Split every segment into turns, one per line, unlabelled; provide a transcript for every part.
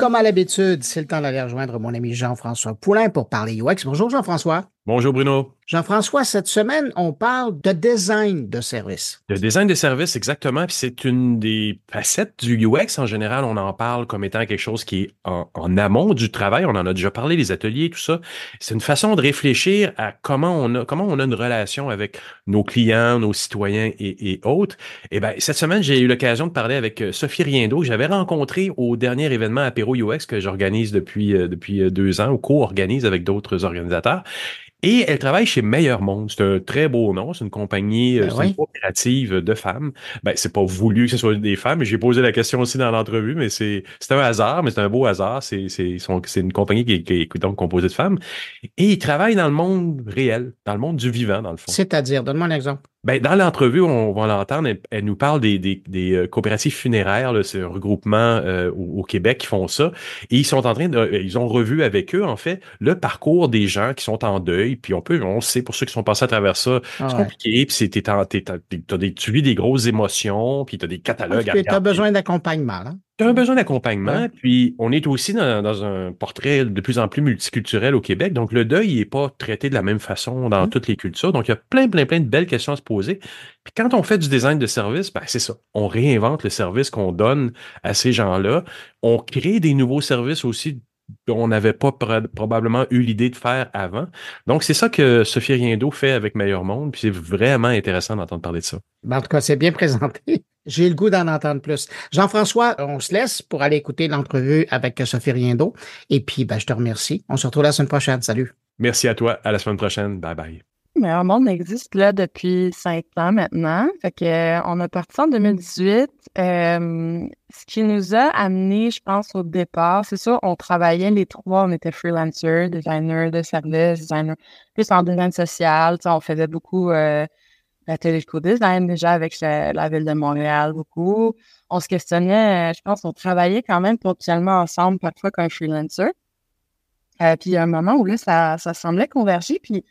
Comme à l'habitude, c'est le temps d'aller rejoindre mon ami Jean-François Poulain pour parler UX. Bonjour Jean-François.
Bonjour Bruno.
Jean-François, cette semaine, on parle de design de service.
Le design de service, exactement. Puis c'est une des facettes du UX. En général, on en parle comme étant quelque chose qui est en, amont du travail. On en a déjà parlé, les ateliers, tout ça. C'est une façon de réfléchir à comment on a, comment on a une relation avec nos clients, nos citoyens et, autres. Et eh ben cette semaine, j'ai eu l'occasion de parler avec euh, Sophie Riendo, que j'avais rencontré au dernier événement Apéro UX que j'organise depuis, euh, depuis euh, deux ans, ou co-organise avec d'autres organisateurs. Et elle travaille chez Meilleur Monde. C'est un très beau nom. C'est une compagnie, euh, ben une coopérative de femmes. Ben, c'est pas voulu que ce soit des femmes. J'ai posé la question aussi dans l'entrevue, mais c'est, c'est un hasard, mais c'est un beau hasard. C'est, c'est, c'est une compagnie qui, qui est donc composée de femmes. Et ils travaillent dans le monde réel, dans le monde du vivant, dans le fond.
C'est-à-dire, donne-moi un exemple.
Ben, dans l'entrevue, on va l'entendre, elle, nous parle des, des, des euh, coopératives funéraires, c'est un regroupement euh, au, Québec qui font ça. Et ils sont en train de. Euh, ils ont revu avec eux, en fait, le parcours des gens qui sont en deuil. Puis on peut, on sait pour ceux qui sont passés à travers ça, c'est ah compliqué. Puis c'est, des, tu vis des grosses émotions, puis tu as des catalogues
ah, Tu as besoin d'accompagnement.
Tu as un besoin d'accompagnement, puis on est aussi dans, un portrait de plus en plus multiculturel au Québec. Donc, le deuil n'est pas traité de la même façon dans mmh. toutes les cultures. Donc, il y a plein, plein, plein de belles questions à se poser. Puis quand on fait du design de service, ben, c'est ça. On réinvente le service qu'on donne à ces gens-là. On crée des nouveaux services aussi dont on n'avait pas probablement eu l'idée de faire avant. Donc, c'est ça que Sophie Riendo fait avec Meilleur Monde, puis c'est vraiment intéressant d'entendre parler de ça.
Ben, en tout cas, c'est bien présenté. J'ai le goût d'en entendre plus. Jean-François, on se laisse pour aller écouter l'entrevue avec Sophie Riendo. Et puis, ben, je te remercie. On se retrouve la semaine prochaine. Salut.
Merci à toi. À la semaine prochaine. Bye bye.
Mais un monde existe là depuis cinq ans maintenant. Fait que, euh, on a parti en 2018. Euh, ce qui nous a amené, je pense, au départ, c'est ça, on travaillait les trois, on était freelancers, designers de services, designers plus en design social. On faisait beaucoup euh, la téléco-design déjà avec la, ville de Montréal beaucoup. On se questionnait, euh, je pense, on travaillait quand même ponctuellement ensemble parfois comme freelancer. Puis il y a un moment où là, ça, ça semblait converger. Puis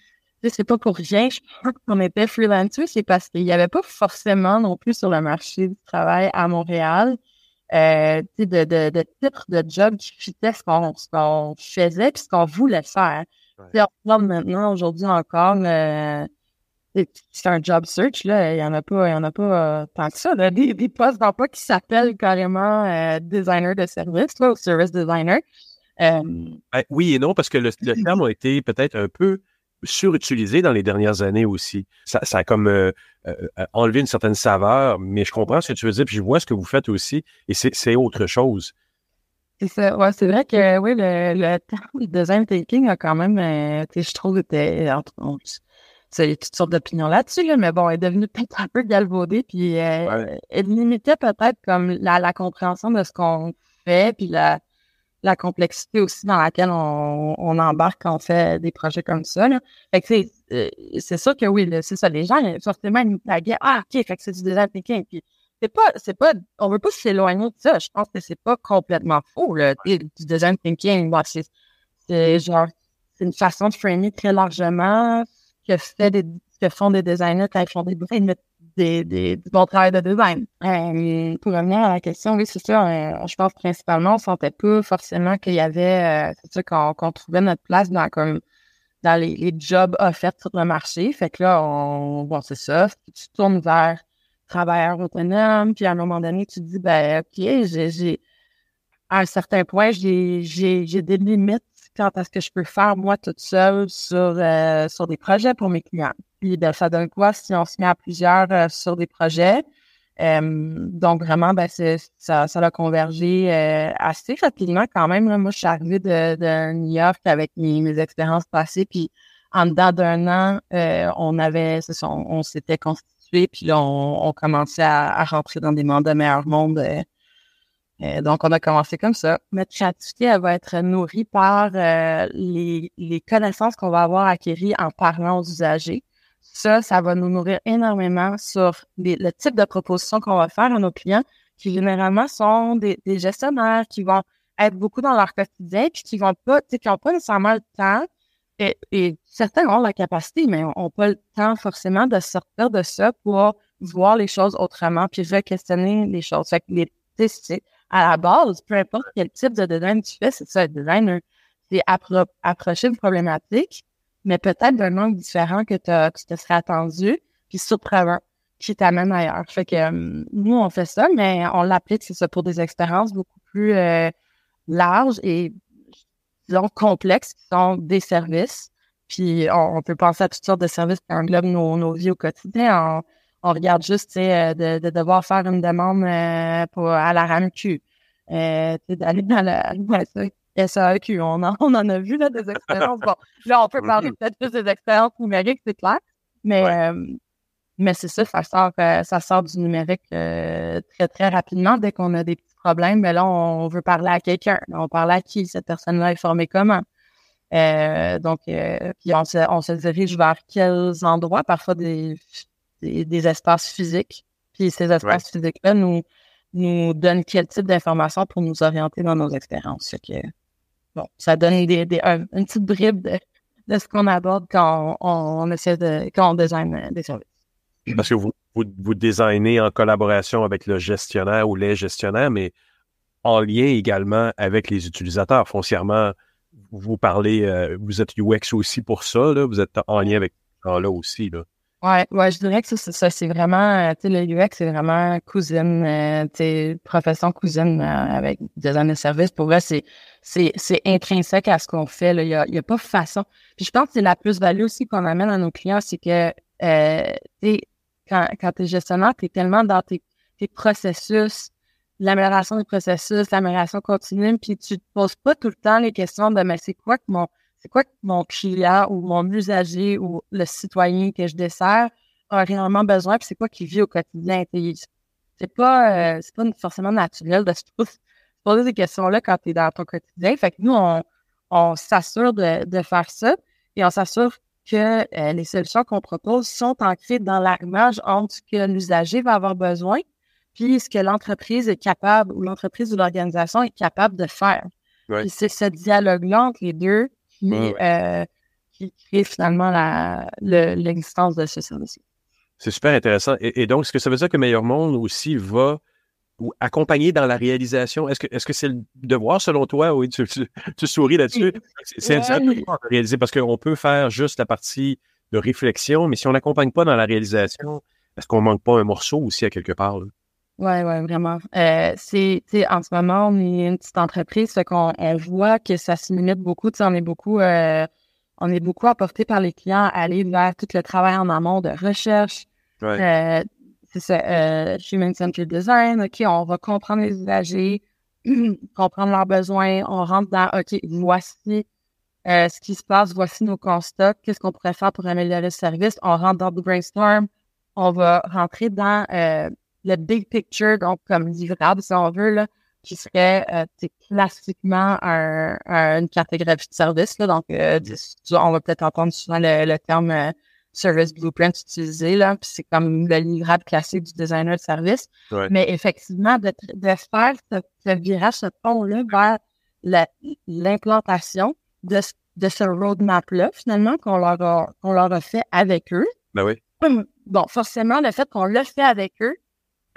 c'est pas pour rien, je pense qu'on était freelancer, c'est parce qu'il n'y avait pas forcément non plus sur le marché du travail à Montréal euh, de, de, de titres de job qui fitaient ce qu'on faisait puis ce qu'on voulait faire. Ouais. On maintenant, aujourd'hui encore, euh, c'est un job search, là, il n'y en a pas, il y en a pas euh, tant que ça, là, des, des postes d'emploi qui s'appellent carrément euh, designer de service, ou service designer.
Euh, ben, oui et non, parce que le, le terme a été peut-être un peu surutilisé dans les dernières années aussi. Ça, ça a comme enlevé une certaine saveur, mais je comprends ce que tu veux dire, puis je vois ce que vous faites aussi, et c'est autre chose.
C'est ouais, c'est vrai que oui, le, le terme design thinking a quand même, je trouve, était, a toutes sortes d'opinions là-dessus, là, mais bon, elle est devenue peut-être un peu galvaudée, puis euh, elle limitait peut-être comme la, la, compréhension de ce qu'on fait, puis la, la complexité aussi dans laquelle on, on, embarque quand on fait des projets comme ça. Là. Fait que c'est, euh, sûr que oui, c'est ça. Les gens, forcément, ils nous Ah, OK, fait que c'est du design thinking. Puis c'est pas, c'est pas, on veut pas s'éloigner de ça. Je pense que c'est pas complètement faux, là. Du design thinking, c'est, c'est genre, c'est une façon de framer très largement que, fait des, que font des designers quand ils font des, du bon travail de design. Euh, pour revenir à la question, oui, c'est ça. Euh, je pense principalement, on sentait pas forcément qu'il y avait, euh, c'est ça, qu'on trouvait notre place dans comme dans les, jobs offerts sur le marché. Fait que là, on, bon, c'est ça. Tu tournes vers travailleur autonome, puis à un moment donné, tu te dis, ben, OK, j'ai, à un certain point, j'ai, j'ai des limites quant à ce que je peux faire moi toute seule sur, euh, sur des projets pour mes clients. Puis ben, ça donne quoi si on se met à plusieurs euh, sur des projets? donc vraiment, ben, ça, ça a convergé euh, assez rapidement quand même. Moi, je suis arrivée de, New York avec mes, mes expériences passées, puis en dedans d'un an, on avait, on, s'était constitué, puis là, on, on commençait à, à, rentrer dans des mandats meilleurs monde euh, donc, on a commencé comme ça. Notre créativité, elle va être nourrie par euh, les, les, connaissances qu'on va avoir acquéries en parlant aux usagers. Ça, ça va nous nourrir énormément sur le type de propositions qu'on va faire à nos clients, qui généralement sont des, gestionnaires qui vont être beaucoup dans leur quotidien, puis qui vont pas, qui n'ont pas nécessairement le temps. Et, et, certains ont la capacité, mais n'ont pas le temps forcément de sortir de ça pour voir les choses autrement, puis re-questionner les choses. Fait que les, à la base, peu importe quel type de design tu fais, c'est ça, le designer. C'est approcher une problématique, mais peut-être d'un angle différent que, tu te serais attendu, puis surprenant, qui t'amène ailleurs. Fait que euh, nous, on fait ça, mais on l'applique, c'est ça, pour des expériences beaucoup plus euh, larges et, disons, complexes, qui sont des services. Puis on, peut penser à toutes sortes de services qui englobent nos, nos vies au quotidien. On, regarde juste, euh, de, de, devoir faire une demande pour, à la RAMQ, euh, d'aller dans la, SAQ. On en, on en a vu là, des expériences. Bon, là, on peut parler peut-être juste des expériences numériques, c'est clair. Mais, euh, mais c'est ça, ça sort, euh, ça sort du numérique euh, très, très rapidement. Dès qu'on a des petits problèmes, mais là, on veut parler à quelqu'un. On parle à qui? Cette personne-là est formée comment? donc, puis on se, on se dirige vers quels endroits, parfois des, des, espaces physiques. Puis ces espaces physiques-là nous, nous donnent quel type d'informations pour nous orienter dans nos expériences. que, bon, ça donne des, des, une petite bribe de, de ce qu'on aborde quand on, essaie de, quand on design euh, des services.
Parce que vous, vous, vous designez en collaboration avec le gestionnaire ou les gestionnaires, mais en lien également avec les utilisateurs. Foncièrement, vous parlez, euh, vous êtes UX aussi pour ça, là, vous êtes en lien avec là aussi. Là.
Ouais, ouais, je dirais que ça, ça c'est vraiment, euh, tu sais, le UX, c'est vraiment cousine, euh, tu profession cousine euh, avec design de service. Pour vrai, c'est, c'est, c'est intrinsèque à ce qu'on fait. Là. Il n'y a, y a pas façon. Puis je pense que c'est la plus-value aussi qu'on amène à nos clients, c'est que, euh, tu sais, quand, quand tu es gestionnaire, tu es tellement dans tes, tes processus, l'amélioration des processus, l'amélioration continue, puis tu te poses pas tout le temps les questions de, mais c'est quoi que mon c'est quoi que mon client ou mon usager ou le citoyen que je dessert a réellement besoin, puis c'est quoi qu'il vit au quotidien. C'est pas, euh, c'est pas forcément naturel de se poser ces questions-là quand tu es dans ton quotidien. Fait que nous, on, on s'assure de, de, faire ça et on s'assure que euh, les solutions qu'on propose sont ancrées dans l'arrimage entre ce que l'usager va avoir besoin puis ce que l'entreprise est capable ou l'entreprise ou l'organisation est capable de faire. c'est ce dialogue-là entre les deux euh, qui, crée finalement l'existence de ce service.
C'est super intéressant. Et, donc, est-ce que ça veut dire que Meilleur Monde aussi va ou accompagner dans la réalisation? Est-ce que c'est le devoir selon toi? Oui, tu, souris là-dessus. C'est un devoir de réaliser parce qu'on peut faire juste la partie de réflexion, mais si on n'accompagne pas dans la réalisation, est-ce qu'on manque pas un morceau aussi à quelque part?
Oui, oui, vraiment. Euh, c'est, en ce moment, on est une petite entreprise, fait qu'on on voit que ça se limite beaucoup. on est beaucoup, euh, on est beaucoup apporté par les clients à aller vers tout le travail en amont de recherche. Euh, c'est ça, euh, Human Centered Design. OK, on va comprendre les usagers, comprendre leurs besoins. On rentre dans, OK, voici euh, ce qui se passe, voici nos constats, qu'est-ce qu'on pourrait faire pour améliorer le service. On rentre dans le brainstorm. On va rentrer dans euh, le big picture, donc comme livrable, si on veut, là, qui serait euh, classiquement un, une cartographie de service. Là, donc, euh, on va peut-être entendre souvent le, terme euh, service blueprint utilisé, là, puis c'est comme le livrable classique du designer de service. Mais effectivement, de, de faire ce, ce, virage, ce pont-là vers l'implantation de, de ce roadmap-là, finalement, qu'on leur, a, qu'on leur a fait avec eux.
Ben oui.
Bon, forcément, le fait qu'on l'a fait avec eux,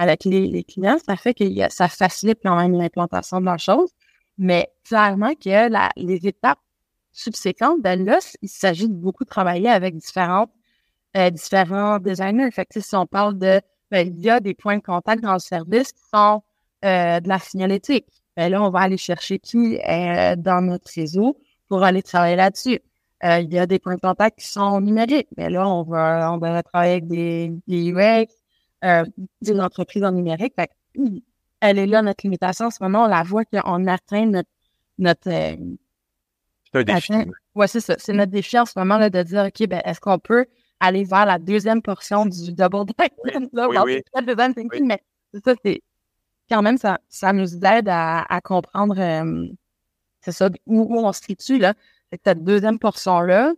avec les, clients, ça fait que ça facilite quand même l'implantation de la chose. Mais clairement les étapes subséquentes, ben là, il s'agit de beaucoup travailler avec différentes, euh, différents designers. Fait si on parle de, ben, il y a des points de contact dans le service qui sont euh, de la signalétique. Ben là, on va aller chercher qui est dans notre réseau pour aller travailler là-dessus. Euh, il y a des points de contact qui sont numériques. Mais là, on va, on va travailler avec des, des UX, euh, d'une entreprise en numérique. Fait, elle est là, notre limitation. En ce moment, on la voit qu'on atteint notre. notre
euh, c'est un défi.
Oui, c'est ça. C'est notre défi en ce moment là, de dire OK, ben, est-ce qu'on peut aller vers la deuxième portion du double
design? Oui, oui,
oui. Mais ça, c'est quand même, ça, ça nous aide à, à comprendre euh, c'est ça, où, on se situe. Là. C'est que cette deuxième portion-là,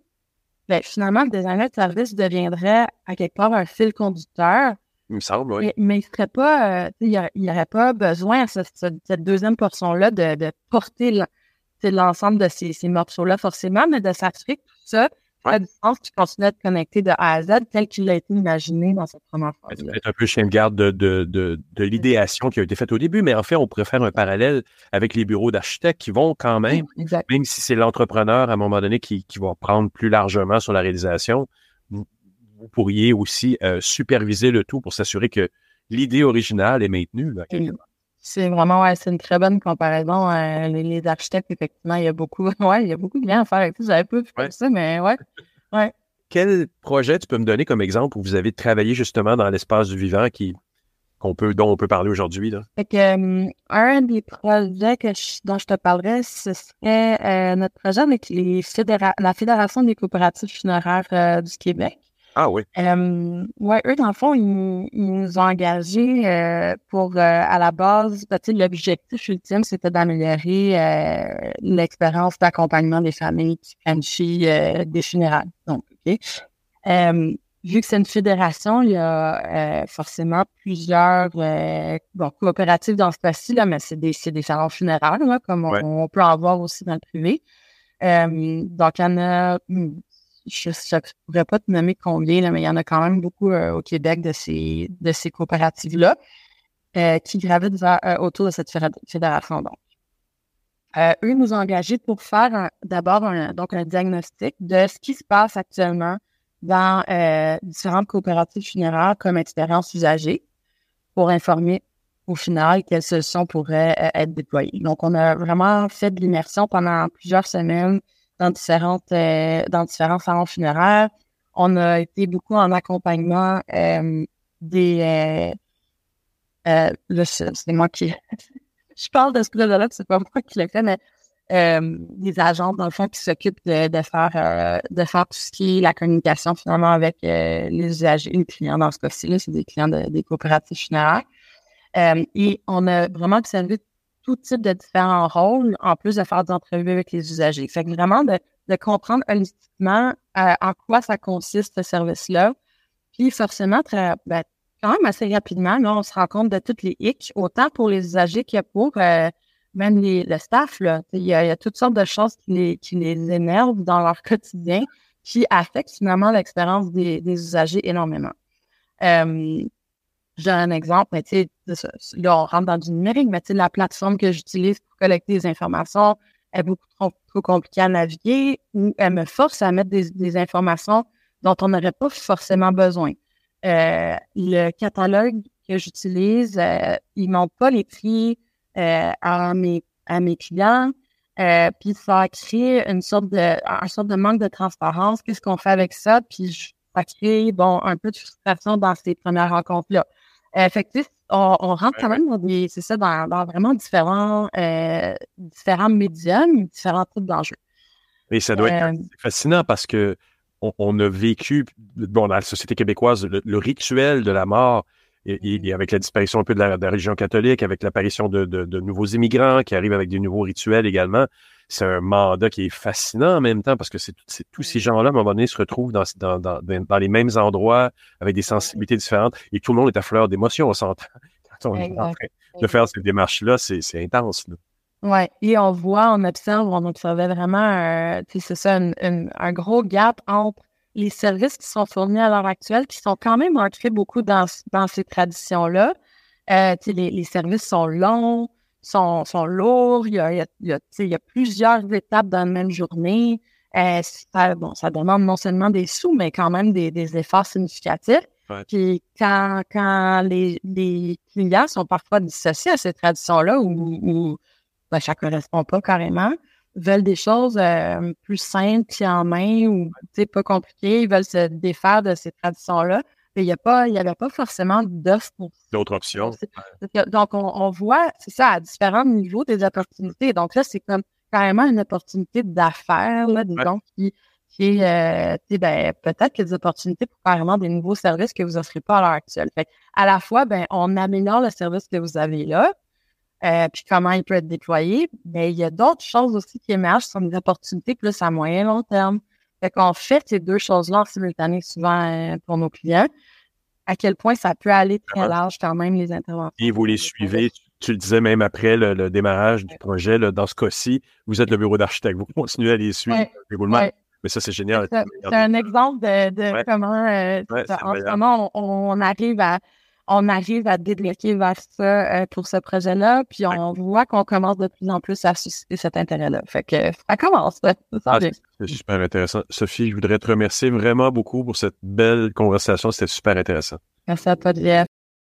ben, finalement, le designer de service deviendrait à quelque part un fil conducteur
il me semble, oui.
Mais, il serait pas, euh, il n'y aurait pas besoin, cette, cette deuxième portion-là, de, de porter l'ensemble de ces, ces morceaux-là, forcément, mais de s'assurer que tout ça à distance, tu continues à te connecter de A à Z tel qu'il a été imaginé dans cette première phase.
C'est peut-être un peu chien de garde de, de, de, de l'idéation qui a été faite au début, mais en fait, on pourrait faire un parallèle avec les bureaux d'architectes qui vont quand même, même si c'est l'entrepreneur à un moment donné qui, qui va prendre plus largement sur la réalisation, vous, pourriez aussi euh, superviser le tout pour s'assurer que l'idée originale est maintenue. Là,
c'est vraiment, ouais, c'est une très bonne comparaison. Euh, les, architectes, effectivement, il y a beaucoup, ouais, il y a beaucoup de liens à faire avec ça. J'avais pas vu comme ça, mais ouais. ouais.
Quel projet tu peux me donner comme exemple où vous avez travaillé justement dans l'espace du vivant qui, qu'on peut, dont on peut parler aujourd'hui? Là?
Fait que, euh, un des projets que dont je te parlerai, ce serait euh, notre projet avec les la Fédération des coopératives funéraires du Québec.
Ah oui.
Euh, ouais, eux, dans le fond, ils, nous ont engagés euh, pour, euh, à la base, ben, l'objectif ultime, c'était d'améliorer euh, l'expérience d'accompagnement des familles qui planifient des funérailles. Donc, OK. vu que c'est une fédération, il y a forcément plusieurs bon, coopératives dans ce cas-ci, là, mais c'est des, des salons funéraires, là, comme on, on, peut en voir aussi dans le privé. donc, il y en a hmm, je ne pourrais pas te nommer combien, là, mais il y en a quand même beaucoup euh, au Québec de ces, de ces coopératives-là euh, qui gravitent euh, autour de cette fédération. Donc. eux nous ont engagés pour faire d'abord un, un diagnostic de ce qui se passe actuellement dans différentes coopératives funéraires comme expérience usagée pour informer au final quelles solutions pourraient être déployées. Donc, on a vraiment fait de l'immersion pendant plusieurs semaines dans différentes euh, dans différents salons funéraires. On a été beaucoup en accompagnement euh, des euh, là, c'est moi qui je parle de ce projet-là, c'est pas moi qui le fait, mais des agents dans le fond qui s'occupent de, de, faire de faire tout ce qui est la communication finalement avec les usagers, les clients dans ce cas-ci, c'est des clients des coopératives funéraires. et on a vraiment observé tout type de différents rôles, en plus de faire des entrevues avec les usagers. Fait que vraiment de, de comprendre holistiquement euh, en quoi ça consiste ce service-là. Puis forcément, très, ben, quand même assez rapidement, là, on se rend compte de toutes les hicks, autant pour les usagers que pour euh, même les, le staff. Là. Il, y a, il y a toutes sortes de choses qui les, qui les énervent dans leur quotidien, qui affectent finalement l'expérience des, des usagers énormément. Euh, j'ai un exemple, mais tu sais, là, on rentre dans du numérique, mais tu sais, la plateforme que j'utilise pour collecter des informations est beaucoup trop, compliquée à naviguer ou elle me force à mettre des, informations dont on n'aurait pas forcément besoin. Euh, le catalogue que j'utilise, euh, il montre pas les prix euh, à, mes, à mes clients. Euh, puis ça crée une sorte de un sorte de manque de transparence. Qu'est-ce qu'on fait avec ça? Puis ça crée bon un peu de frustration dans ces premières rencontres-là. Euh, on, on, rentre quand même dans des, c'est ça, dans, dans, vraiment différents, euh, différents médiums, différents types d'enjeux.
Et ça doit être euh, fascinant parce que on, on, a vécu, bon, dans la société québécoise, le, rituel de la mort, et, avec la disparition un peu de la, de la religion catholique, avec l'apparition de, de, de, nouveaux immigrants qui arrivent avec des nouveaux rituels également, c'est un mandat qui est fascinant en même temps parce que c'est tous ces gens-là, à un moment donné, se retrouvent dans, dans, dans, dans, les mêmes endroits avec des sensibilités différentes et tout le monde est à fleur d'émotion, on s'entend. Quand on est en train de faire ces démarches-là, c'est intense.
Oui, et on voit, on observe, on observait vraiment, c'est ça, un, gros gap entre les services qui sont fournis à l'heure actuelle, qui sont quand même ancrés beaucoup dans, dans ces traditions-là. Euh, les, les services sont longs, sont, sont lourds. Il y, a, il, y a, il y a plusieurs étapes dans la même journée. Euh, ça, bon, ça demande non seulement des sous, mais quand même des, des efforts significatifs. Puis quand, quand les, les clients sont parfois dissociés à ces traditions-là ou, ou ben, ça correspond pas carrément, veulent des choses euh, plus simples, qui en main ou pas compliquées, ils veulent se défaire de ces traditions-là il n'y a pas, il y avait pas forcément d'offres
D'autres options.
Donc, on, voit, c'est ça, à différents niveaux des opportunités. Donc là, c'est comme carrément une opportunité d'affaires, là, disons, qui, qui est, euh, ben, peut-être qu'il y a des opportunités pour carrément des nouveaux services que vous offrez pas à l'heure actuelle. Fait à la fois, ben, on améliore le service que vous avez là, euh, puis comment il peut être déployé, mais il y a d'autres choses aussi qui émergent, sont des opportunités plus à moyen long terme. Fait qu'on fait ces deux choses-là en simultané souvent euh, pour nos clients. À quel point ça peut aller très large quand même, les interventions.
Et vous les suivez, tu, le disais même après le, démarrage du projet, dans ce cas-ci, vous êtes le bureau d'architecte, vous continuez à les suivre. Mais ça, c'est génial.
C'est un exemple de, comment, euh, en ce moment, on, arrive à on arrive à débloquer vers ça euh, pour ce projet-là, puis on voit qu'on commence de plus en plus à susciter cet intérêt-là. Fait que ça commence.
Ah, c'est super intéressant. Sophie, je voudrais te remercier vraiment beaucoup pour cette belle conversation. C'était super intéressant.
Merci à toi, Jeff.